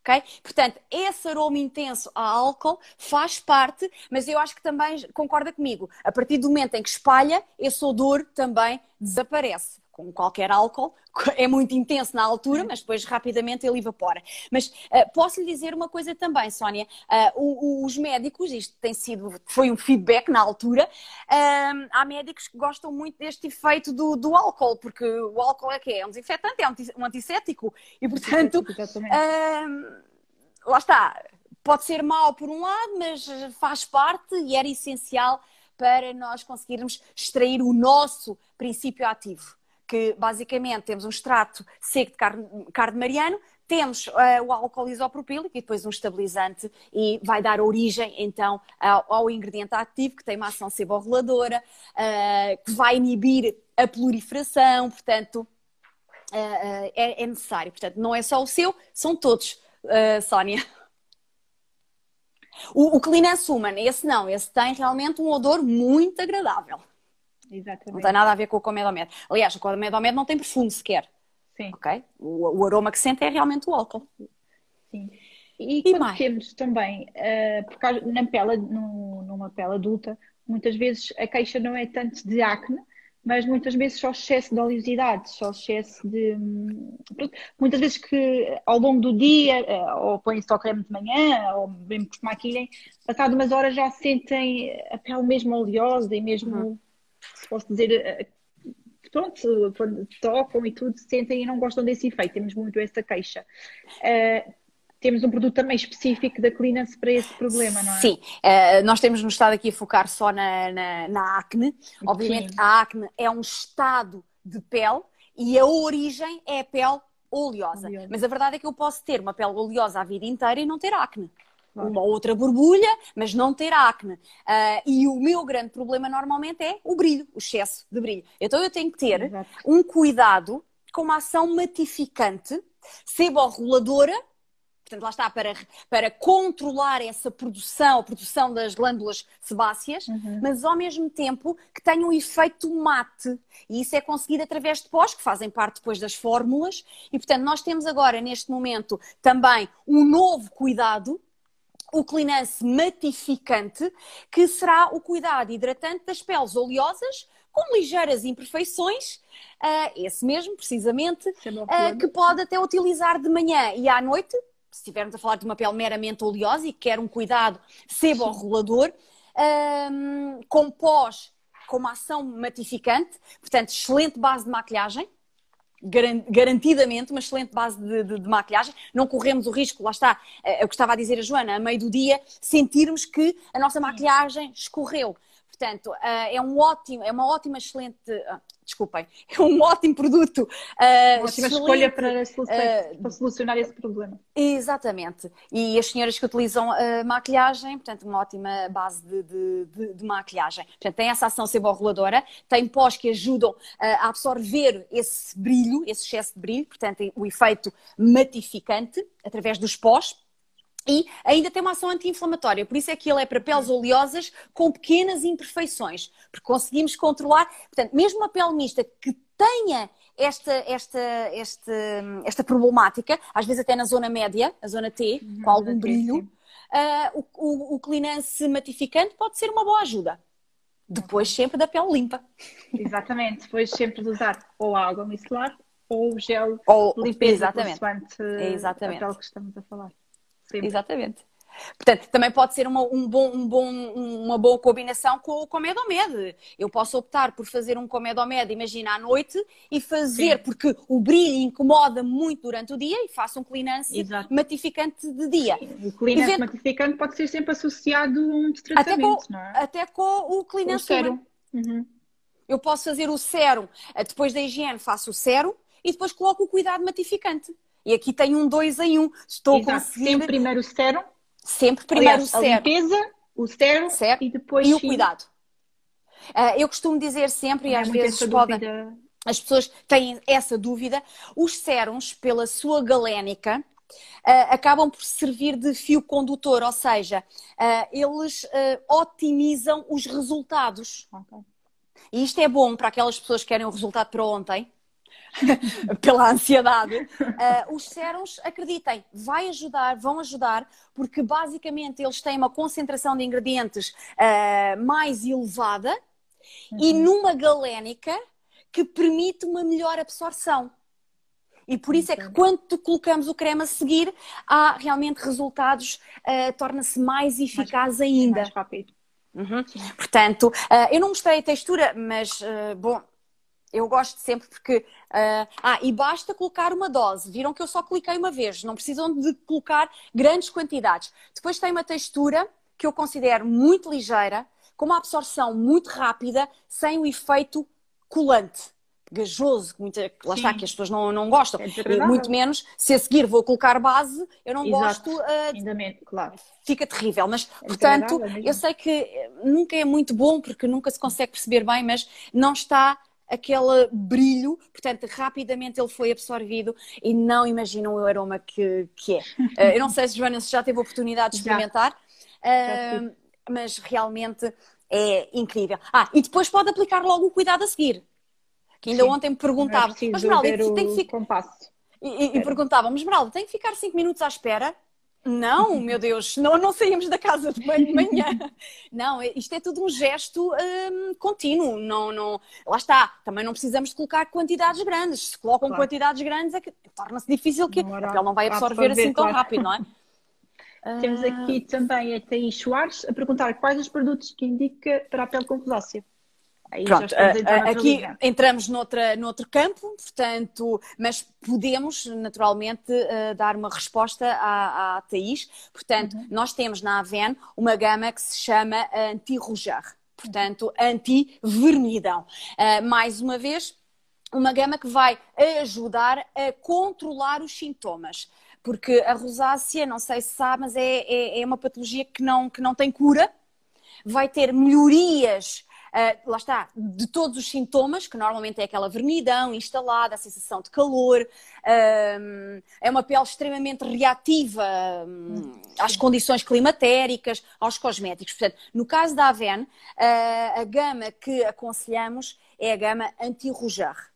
Okay? Portanto, esse aroma intenso a álcool faz parte, mas eu acho que também concorda comigo. A partir do momento em que espalha, esse odor também desaparece com qualquer álcool, é muito intenso na altura, mas depois rapidamente ele evapora. Mas uh, posso lhe dizer uma coisa também, Sónia, uh, os médicos, isto tem sido, foi um feedback na altura, uh, há médicos que gostam muito deste efeito do, do álcool, porque o álcool é que é? É um desinfetante, é um antisséptico, e portanto, lá está, pode ser mau por um lado, mas faz parte e era essencial para nós conseguirmos extrair o nosso princípio ativo que basicamente temos um extrato seco de carne, carne mariano, temos uh, o álcool isopropílico e depois um estabilizante e vai dar origem então ao, ao ingrediente ativo que tem uma ação seborreladora, uh, que vai inibir a proliferação, portanto uh, é, é, necessário. Portanto, não é só o seu, são todos, Sónia. O, o Cleanance Human, esse não, esse tem realmente um odor muito agradável. Exatamente. Não tem nada a ver com o Comedomed. Aliás, o Comedomed não tem perfume sequer. Sim. Ok? O, o, aroma que sente é realmente o álcool. Sim. E, e mais? temos também, uh, porque na pele, no, numa pele adulta, muitas vezes a queixa não é tanto de acne, mas muitas vezes só excesso de oleosidade, só excesso de. Muitas vezes que ao longo do dia, eh, ou põem-se ao creme de manhã, ou bem que se maquilhem, passado umas horas já sentem a pele mesmo oleosa e mesmo. Uhum posso dizer, eh, pronto, quando tocam e tudo, sentem e não gostam desse efeito. Temos muito essa queixa. Uh, temos um produto também específico da Cleanance para esse problema, não é? Sim, uh, nós temos nos estado aqui a focar só na, na, na acne. Obviamente, Sim. a acne é um estado de pele e a origem é a pele oleosa. oleosa. Mas a verdade é que eu posso ter uma pele oleosa a vida inteira e não ter acne uma outra borbulha, mas não ter acne. Uh, e o meu grande problema normalmente é o brilho, o excesso de brilho. Então eu tenho que ter Exato. um cuidado com uma ação matificante, seborreguladora, portanto lá está, para, para controlar essa produção, a produção das glândulas sebáceas, uhum. mas ao mesmo tempo que tenha um efeito mate. E isso é conseguido através de pós, que fazem parte depois das fórmulas. E portanto nós temos agora, neste momento, também um novo cuidado o cleanance matificante, que será o cuidado hidratante das peles oleosas com ligeiras imperfeições, uh, esse mesmo, precisamente, uh, que pode até utilizar de manhã e à noite, se estivermos a falar de uma pele meramente oleosa e que quer um cuidado seborregulador, um, com pós com uma ação matificante, portanto, excelente base de maquilhagem, garantidamente uma excelente base de, de, de, maquilhagem. Não corremos o risco, lá está, é o que estava a dizer a Joana, a meio do dia, sentirmos que a nossa maquilhagem escorreu. Portanto, é um ótimo, é uma ótima, excelente, desculpem, é um ótimo produto. Uh, Ótima escolha para, uh, para, solucionar esse problema. Exatamente. E as senhoras que utilizam maquilhagem, portanto, uma ótima base de, de, de, de, maquilhagem. Portanto, tem essa ação seborreguladora, tem pós que ajudam a absorver esse brilho, esse excesso de brilho, portanto, o efeito matificante através dos pós e ainda tem uma ação anti-inflamatória, por isso é que ele é para peles oleosas com pequenas imperfeições, porque conseguimos controlar, portanto, mesmo uma pele mista que tenha esta, esta, esta, esta problemática, às vezes até na zona média, a zona T, uhum, com algum brilho, uh, o, o, o clinance matificante pode ser uma boa ajuda. Depois sempre da pele limpa. Exatamente, depois sempre de usar ou água micelar ou gel ou, limpeza exatamente. exatamente. a pele que estamos a falar. Sempre. Exatamente. Portanto, também pode ser uma, um bom, um bom, uma boa combinação com o Comedomed. Eu posso optar por fazer um Comedomed, imagina, à noite e fazer, Sim. porque o brilho incomoda muito durante o dia e faço um cleanance Exato. matificante de dia. Sim. O cleanance matificante pode ser sempre associado a um tratamento, até com, é? Até com o cleanance. O sérum. Uhum. Eu posso fazer o sérum, eh, depois da higiene faço o sérum e depois coloco o cuidado matificante. E aqui tem um dois em um. Estou Exato. conseguindo... Sempre primeiro o sérum. Sempre primeiro Aliás, o sérum. A limpeza, o sérum e depois E o cuidado. Uh, eu costumo dizer sempre, e às vezes podem... As pessoas têm essa dúvida. Os sérums, pela sua galénica, Uh, acabam por servir de fio condutor, ou seja, uh, eles uh, otimizam os resultados. Okay. E isto é bom para aquelas pessoas que querem o resultado para ontem, pela ansiedade, uh, os sérums, acreditem, vai ajudar, vão ajudar, porque basicamente eles têm uma concentração de ingredientes uh, mais elevada uhum. e numa galénica que permite uma melhor absorção. E por isso é que quando colocamos o creme a seguir, há realmente resultados, uh, torna-se mais eficaz mais, ainda. Mais rápido. Uhum. Portanto, uh, eu não mostrei a textura, mas uh, bom, eu gosto sempre porque. Uh, ah, e basta colocar uma dose. Viram que eu só cliquei uma vez, não precisam de colocar grandes quantidades. Depois tem uma textura que eu considero muito ligeira, com uma absorção muito rápida, sem o efeito colante. Gajoso, muita, lá está, que as pessoas não, não gostam. É muito menos, se a seguir vou colocar base, eu não Exato. gosto. Uh, claro. Fica terrível, mas é portanto, eu sei que nunca é muito bom porque nunca se consegue perceber bem, mas não está aquele brilho, portanto, rapidamente ele foi absorvido e não imaginam o aroma que, que é. Uh, eu não sei se Joana se já teve a oportunidade de experimentar, uh, mas realmente é incrível. Ah, e depois pode aplicar logo o cuidado a seguir. Que ainda Sim, ontem me perguntava, mas Meralda, tem que ficar. E, e, e perguntavam, mas Meralda, tem que ficar 5 minutos à espera? Não, meu Deus, não, não saímos da casa de manhã. Não, isto é tudo um gesto um, contínuo. Não, não, lá está, também não precisamos de colocar quantidades grandes. Se colocam claro. quantidades grandes, é que torna-se difícil que a pele não vai absorver, absorver assim claro. tão rápido, não é? Temos aqui também a Thaís Soares a perguntar quais os produtos que indica para a pele com rosácea. Aí Pronto, aqui entramos noutra, noutro campo, portanto, mas podemos naturalmente uh, dar uma resposta à, à Thaís. Portanto, uhum. nós temos na Aven uma gama que se chama anti-ruger, portanto, anti-vermelhidão. Uh, mais uma vez, uma gama que vai ajudar a controlar os sintomas. Porque a rosácea, não sei se sabe, mas é, é, é uma patologia que não, que não tem cura, vai ter melhorias uh, lá está, de todos os sintomas, que normalmente é aquela vermelhidão instalada, a sensação de calor, uh, é uma pele extremamente reativa um, às condições climatéricas, aos cosméticos. Portanto, no caso da Aven, uh, a gama que aconselhamos é a gama anti-rougeard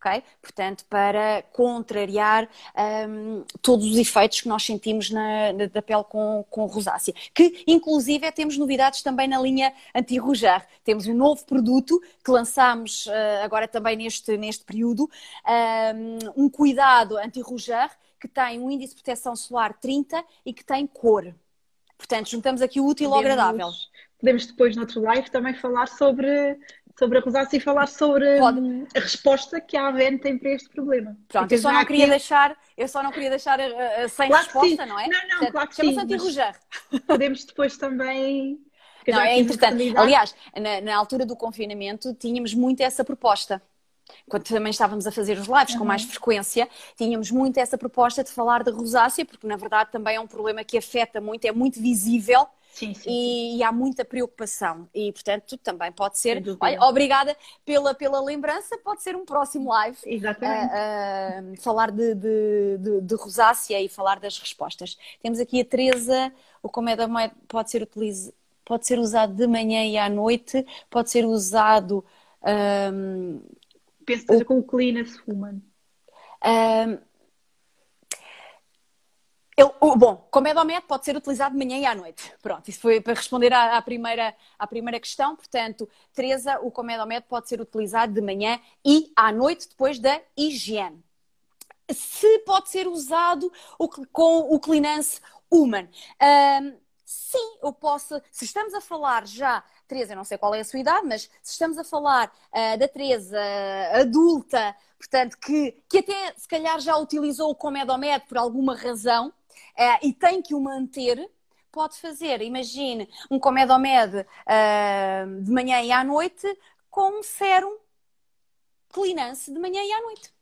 ok? Portanto, para contrariar um, todos os efeitos que nós sentimos na, na, da pele com, com rosácea. Que, inclusive, temos novidades também na linha anti-rujar. Temos um novo produto que lançámos uh, agora também neste, neste período, um, um cuidado anti-rujar que tem um índice de proteção solar 30 e que tem cor. Portanto, juntamos aqui o útil ao agradável. Podemos depois, no outro live, também falar sobre sobre a rosácea e falar sobre Pode. a resposta que a AVN tem para este problema. Pronto, eu só não queria deixar, eu só não queria deixar uh, sem claro resposta, não é? Não, não, claro que sim. Chama-se Podemos depois também. Não, é interessante. Aliás, na, na altura do confinamento tínhamos muito essa proposta quando também estávamos a fazer os lives uhum. com mais frequência, tínhamos muito essa proposta de falar de rosácea, porque na verdade também é um problema que afeta muito, é muito visível Sim, sim, e, e, há muita preocupação. E, portanto, também pode ser. Olha, obrigada pela, pela lembrança, pode ser um próximo live. Exatamente. Uh, uh, falar de, de, de, de, rosácea e falar das respostas. Temos aqui a Teresa, o comédia pode ser utilizado. Pode ser usado de manhã e à noite, pode ser usado. Um, Penso que seja o... com o Cleanest Woman. Um, ele, o, bom, Comedomet pode ser utilizado de manhã e à noite. Pronto, isso foi para responder à, à primeira, à primeira questão. Portanto, Teresa, o Comedomet pode ser utilizado de manhã e à noite depois da higiene. Se pode ser usado o, com o Cleanance Human. Um, sim, eu posso. Se estamos a falar já Teresa, eu não sei qual é a sua idade, mas se estamos a falar uh, da Teresa uh, adulta, portanto, que, que até se calhar já utilizou o Comedomed por alguma razão, uh, e tem que o manter, pode fazer, imagine, um Comedomed uh, de manhã e à noite com um sérum Cleanance de manhã e à noite.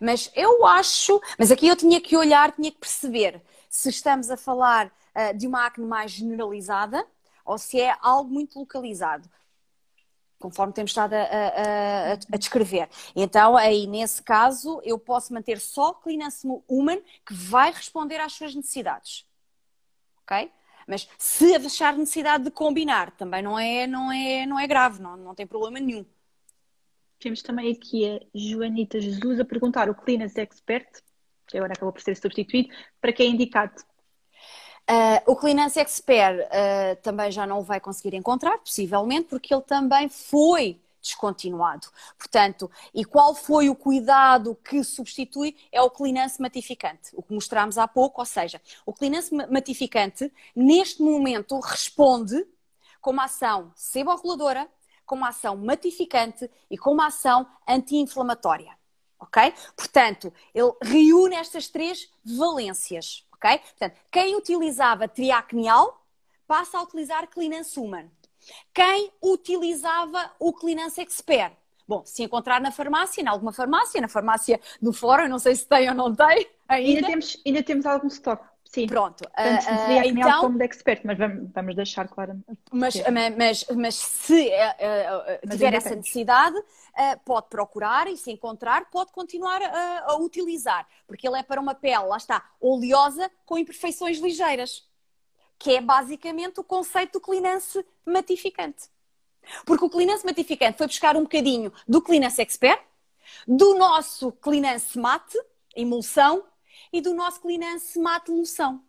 Mas eu acho, mas aqui eu tinha que olhar, tinha que perceber se estamos a falar uh, de uma acne mais generalizada ou se é algo muito localizado conforme temos estado a, a, a, descrever. Então, aí nesse caso, eu posso manter só Cleanance Human que vai responder às suas necessidades. Ok? Mas se achar necessidade de combinar, também não é, não é, não é grave, não, não tem problema nenhum. Temos também aqui a Joanita Jesus a perguntar o Cleanance Expert, que agora acabou por ser substituído, para quem é indicado Uh, o Cleanance Expert uh, também já não o vai conseguir encontrar, possivelmente, porque ele também foi descontinuado. Portanto, e qual foi o cuidado que substitui? É o Cleanance Matificante, o que mostramos há pouco, ou seja, o Cleanance Matificante, neste momento, responde com uma ação seborreguladora, com uma ação matificante e com uma ação anti-inflamatória. Ok? Portanto, ele reúne estas três valências ok? Portanto, quem utilizava triacnial passa a utilizar Cleanance Human. Quem utilizava o Cleanance Expert? Bom, se encontrar na farmácia, em alguma farmácia, na farmácia do fórum, não sei se tem ou não tem ainda. Ainda temos, ainda temos algum estoque. Sim. Pronto. Tanto uh, então, como de expert, mas vamos, vamos deixar claro. Mas, mas, mas se uh, uh, tiver essa necessidade, pode procurar e se encontrar, pode continuar a, a utilizar, porque ele é para uma pele, lá está, oleosa com imperfeições ligeiras, que é basicamente o conceito do cleanance matificante. Porque o cleanance matificante foi buscar um bocadinho do cleanance expert, do nosso cleanance mate, emulsão, e do nosso Cleanance Mate Loção,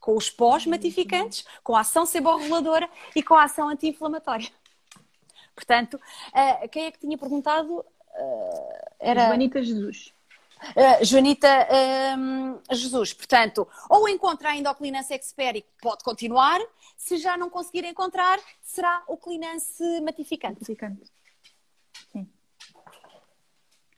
com os pós matificantes, com a ação seborreguladora e com a ação anti-inflamatória. Portanto, uh, quem é que tinha perguntado? Uh, era... Joanita Jesus. Uh, Joanita um, Jesus, portanto, ou encontra ainda o Cleanance Expert e pode continuar, se já não conseguir encontrar, será o Cleanance Matificante. Matificante.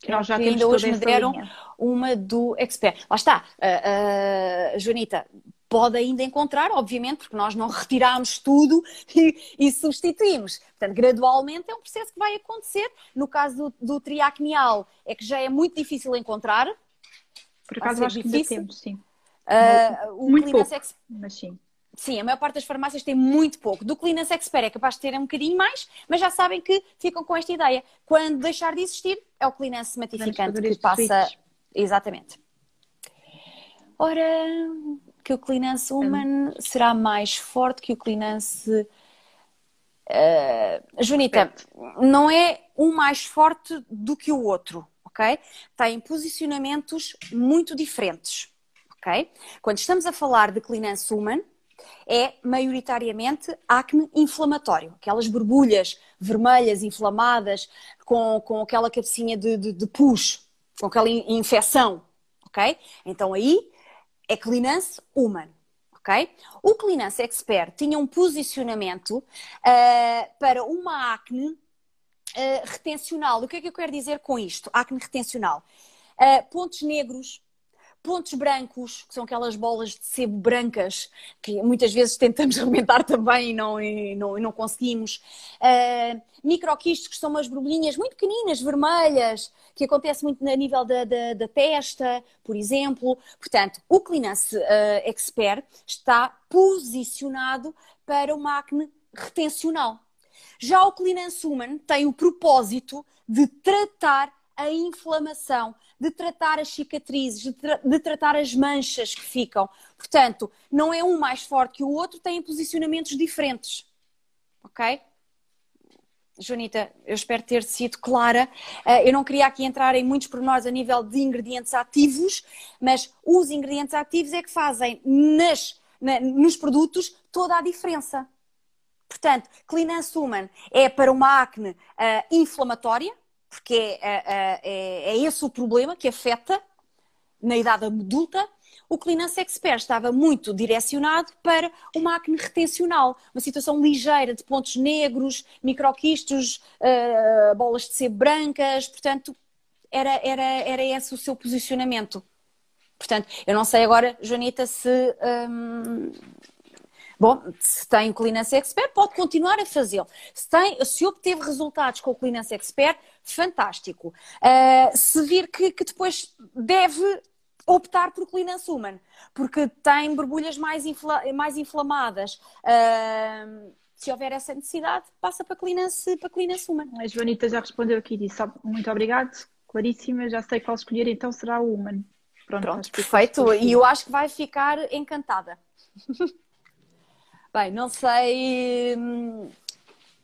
Que nós já que ainda hoje me deram linha. uma do Expert. Lá está, uh, uh, Joanita, pode ainda encontrar, obviamente, porque nós não retiramos tudo e, e, substituímos. Portanto, gradualmente é um processo que vai acontecer. No caso do, do triacnial, é que já é muito difícil encontrar. Por acaso acho difícil. que ainda temos, sim. Uh, muito pouco, mas sim. Sim, a maior parte das farmácias tem muito pouco. Do Cleanance Expert é capaz de ter um bocadinho mais, mas já sabem que ficam com esta ideia. Quando deixar de existir, é o Cleanance Matificante que passa. Exatamente. Ora, que o Cleanance Human será mais forte que o Cleanance. Uh, Joanita, não é um mais forte do que o outro, ok? Tem posicionamentos muito diferentes, ok? Quando estamos a falar de Cleanance Human, é maioritariamente acne inflamatório, aquelas borbulhas vermelhas, inflamadas, com, com aquela cabecinha de, de, de pus, com aquela infecção, ok? Então aí é cleanance human, ok? O Cleanance Expert tinha um posicionamento uh, para uma acne uh, retencional. O que é que eu quero dizer com isto? Acne retencional. Uh, pontos negros, pontos brancos, que são aquelas bolas de sebo brancas que muitas vezes tentamos rebentar também e não, e não, e não conseguimos. Uh, microquistos, que são umas borbulhinhas muito pequeninas, vermelhas, que acontece muito a nível da, da, da testa, por exemplo. Portanto, o Cleanance uh, Expert está posicionado para uma acne retencional. Já o Cleanance Human tem o propósito de tratar a inflamação, de tratar as cicatrizes, de, tra de, tratar as manchas que ficam. Portanto, não é um mais forte que o outro, têm posicionamentos diferentes. Ok? Joanita, eu espero ter sido clara. Eh, eu não queria aqui entrar em muitos pormenores a nível de ingredientes ativos, mas os ingredientes ativos é que fazem nas, na, nos produtos toda a diferença. Portanto, Cleanance Human é para uma acne uh, inflamatória, porque é, é, é, é esse o problema que afeta na idade adulta. O Cleanance Expert estava muito direcionado para uma acne retencional, uma situação ligeira de pontos negros, microquistos, uh, bolas de sebo brancas, portanto, era, era, era esse o seu posicionamento. Portanto, eu não sei agora, Joanita, se um, Bom, se tem o Cleanance Expert, pode continuar a fazê-lo. Se, tem, se obteve resultados com o Cleanance Expert, fantástico. Uh, se vir que, que, depois deve optar por Cleanance Human, porque tem borbulhas mais, infla, mais inflamadas. Uh, se houver essa necessidade, passa para Cleanance, para Cleanance Human. A Joanita já respondeu aqui e disse muito obrigado, claríssima, já sei qual escolher, então será o Human. Pronto, Pronto perfeito. E eu acho que vai ficar encantada. Bem, não sei. Hum,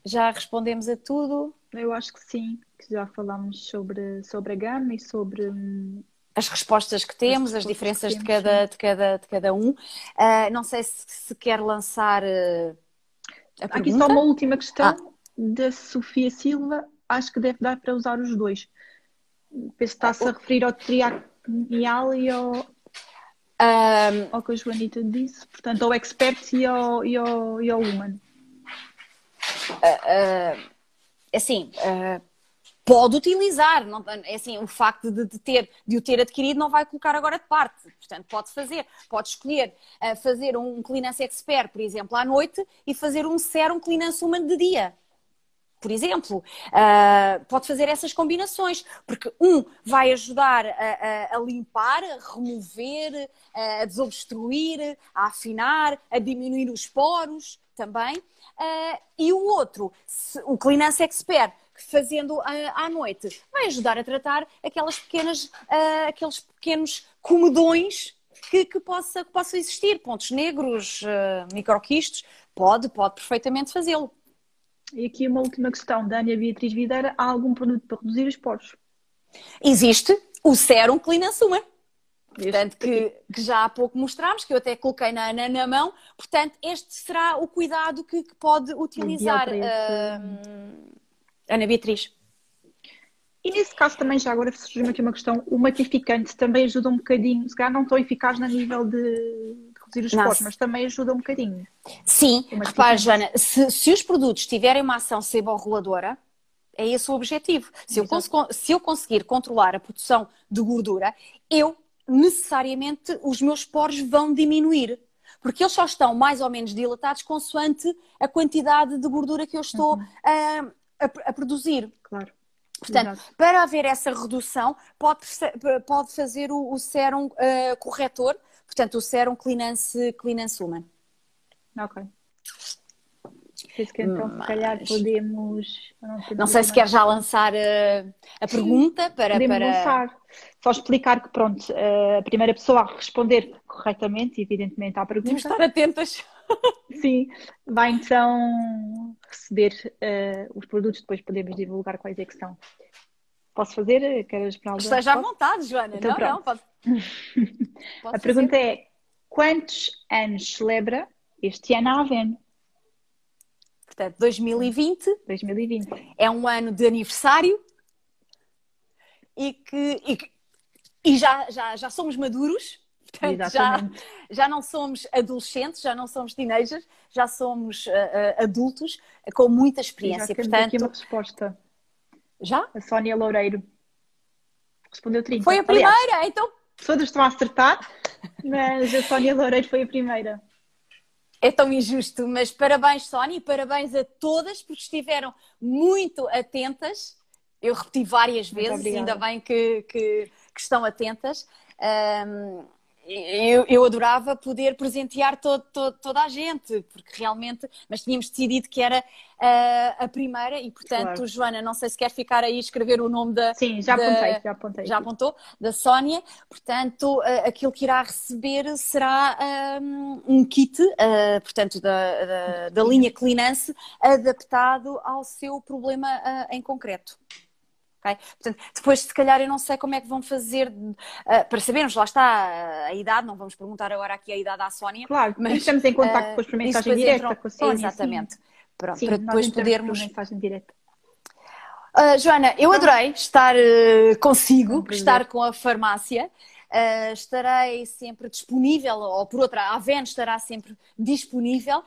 já respondemos a tudo? Eu acho que sim, que já falámos sobre, sobre a gama e sobre. Hum, as respostas que temos, as, as diferenças temos, de, cada, de, cada, de cada um. Uh, não sei se, se quer lançar. Uh, a Aqui só uma última questão ah. da Sofia Silva. Acho que deve dar para usar os dois. Penso que está-se a referir ao triacrial e ao um, ao que a Joanita disse, portanto, ao expert e ao, e ao, e ao human. Uh, uh, assim, uh, pode utilizar, não, é assim, o facto de, de, ter, de o ter adquirido não vai colocar agora de parte, portanto, pode fazer, pode escolher fazer um Cleanance Expert, por exemplo, à noite e fazer um Serum Cleanance Human de dia por exemplo, uh, pode fazer essas combinações, porque um vai ajudar a, a, a limpar, a remover, a desobstruir, a afinar, a diminuir os poros também, uh, e o outro, o Cleanance Expert, fazendo à noite, vai ajudar a tratar aquelas pequenas, uh, aqueles pequenos comedões que, que, possa, que existir, pontos negros, uh, microquistos, pode, pode perfeitamente fazê-lo. E aqui uma última questão da Ana Beatriz Videira: há algum produto para reduzir os poros? Existe o Serum Clean Assuma. Portanto, que, que, já há pouco mostramos, que eu até coloquei na, na, na mão. Portanto, este será o cuidado que, que pode utilizar uh, Ana Beatriz. E nesse caso também, já agora surgiu aqui uma questão, o matificante também ajuda um bocadinho, se calhar não tão eficaz na nível de, reduzir os poros, mas também ajuda um bocadinho. Sim, repare, Joana, se, se, os produtos tiverem uma ação seborreguladora, é esse o objetivo. Se eu, se eu conseguir controlar a produção de gordura, eu necessariamente os meus poros vão diminuir. Porque eles só estão mais ou menos dilatados consoante a quantidade de gordura que eu estou uhum. a, a, a produzir. Claro. Portanto, Exato. para haver essa redução, pode, pode fazer o, o sérum uh, corretor, Portanto, o Serum Cleanance, Cleanance Human. Ok. Penso que então, Mas... se calhar, podemos. Não, não sei se quer já lançar a, eh, a pergunta para. Podemos para... lançar. Só explicar que, pronto, eh, a primeira pessoa a responder corretamente, evidentemente, à pergunta. Temos estar atentas. Sim, vai então receber uh, os produtos, depois podemos divulgar quais é que são. Posso fazer? Queres para Esteja à vontade, Joana. Então, não, pronto. não, pode... a pergunta é: quantos anos celebra este ano a Aven? Portanto, 2020, 2020 é um ano de aniversário e que, e, e já, já, já somos maduros Portanto, já, já não somos adolescentes, já não somos teenagers, já somos uh, uh, adultos com muita experiência. Já Portanto, aqui uma resposta. Já? A Sónia Loureiro. Respondeu 30. Foi a primeira, Aliás, então. Todos estão a acertar, mas a Sónia Loureiro foi a primeira. É tão injusto, mas parabéns, Sónia, e parabéns a todas porque estiveram muito atentas. Eu repeti várias vezes, ainda bem que, que, que estão atentas. Um, eu, eu, adorava poder presentear todo, todo, toda a gente, porque realmente, mas tínhamos decidido que era uh, a primeira e, portanto, claro. Joana, não sei se quer ficar aí escrever o nome da. Sim, já da, apontei, já apontei. Já apontou, da Sónia, portanto, uh, aquilo que irá receber será um, um kit, uh, portanto, da, da, da linha Clinance, adaptado ao seu problema em concreto. Okay? Portanto, depois, se calhar, eu não sei como é que vão fazer uh, para sabermos, lá está a idade, não vamos perguntar agora aqui a idade à Sónia. Claro, mas estamos em contato uh, depois por mensagem direta entram... com a Sónia. Exatamente. Sim. Pronto, sim, para depois podermos. mensagem direta. Uh, Joana, eu adorei estar uh, consigo, estar com a farmácia. Uh, estarei sempre disponível, ou por outra, a Aven estará sempre disponível,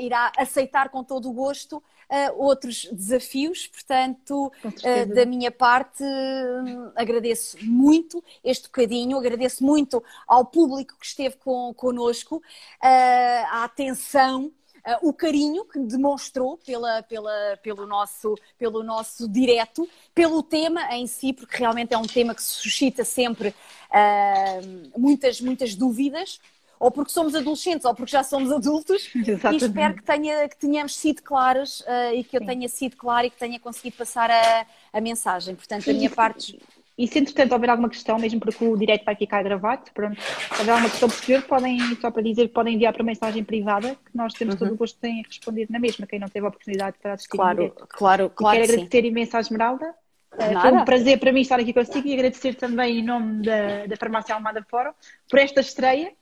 irá aceitar com todo o gosto uh, outros desafios. Portanto, uh, da minha parte, uh, agradeço muito este bocadinho, agradeço muito ao público que esteve com, connosco, a atenção. Uh, o carinho que demonstrou pela, pela, pelo, nosso, pelo nosso direto, pelo tema em si, porque realmente é um tema que suscita sempre uh, muitas, muitas dúvidas ou porque somos adolescentes ou porque já somos adultos Exatamente. e espero que, tenha, que tenhamos sido claras uh, e que eu Sim. tenha sido clara e que tenha conseguido passar a, a mensagem. Portanto, Sim. da minha parte. E se entretanto houver alguma questão, mesmo porque o direto vai ficar gravado, pronto, se houver alguma questão posterior, podem, só para dizer, podem enviar para mensagem privada, que nós temos uhum. todo o gosto em responder na mesma, quem não teve a oportunidade para assistir Claro, claro, claro. E quero agradecer sim. imenso à Esmeralda. Uh, foi um prazer para mim estar aqui consigo e agradecer também em nome da, da Farmácia Almada Fórum por esta estreia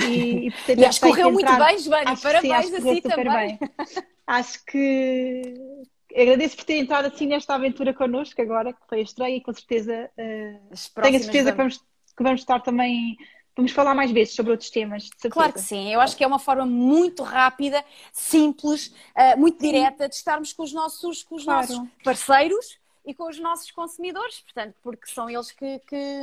e, e, e acho que correu muito bem, Joana. Parabéns sim, assim também. Bem. Acho que agradeço por ter entrado assim nesta aventura connosco agora, que foi a estreia, e com certeza uh, tenho a certeza que, vamos, que vamos estar também. Vamos falar mais vezes sobre outros temas. Claro que sim, eu acho que é uma forma muito rápida, simples, uh, muito direta de estarmos com os nossos, com os claro. nossos parceiros e com os nossos consumidores, portanto, porque são eles que, que,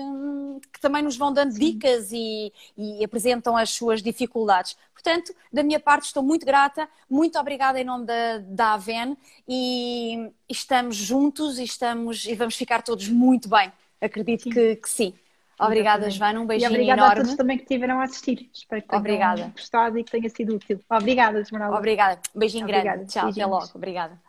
que também nos vão dando dicas e, e, apresentam as suas dificuldades. Portanto, da minha parte, estou muito grata, muito obrigada em nome da, da Aven e estamos juntos e, estamos, e vamos ficar todos muito bem. Acredito sim. Que, que, sim. Obrigada, Exatamente. Joana. Um beijinho e obrigada enorme. a todos também que estiveram a assistir. Espero que tenham obrigada. gostado e que tenha sido útil. Obrigada, Esmeralda. Obrigada. Um beijinho obrigada. grande. Tchau, Beijinhos. até logo. Obrigada.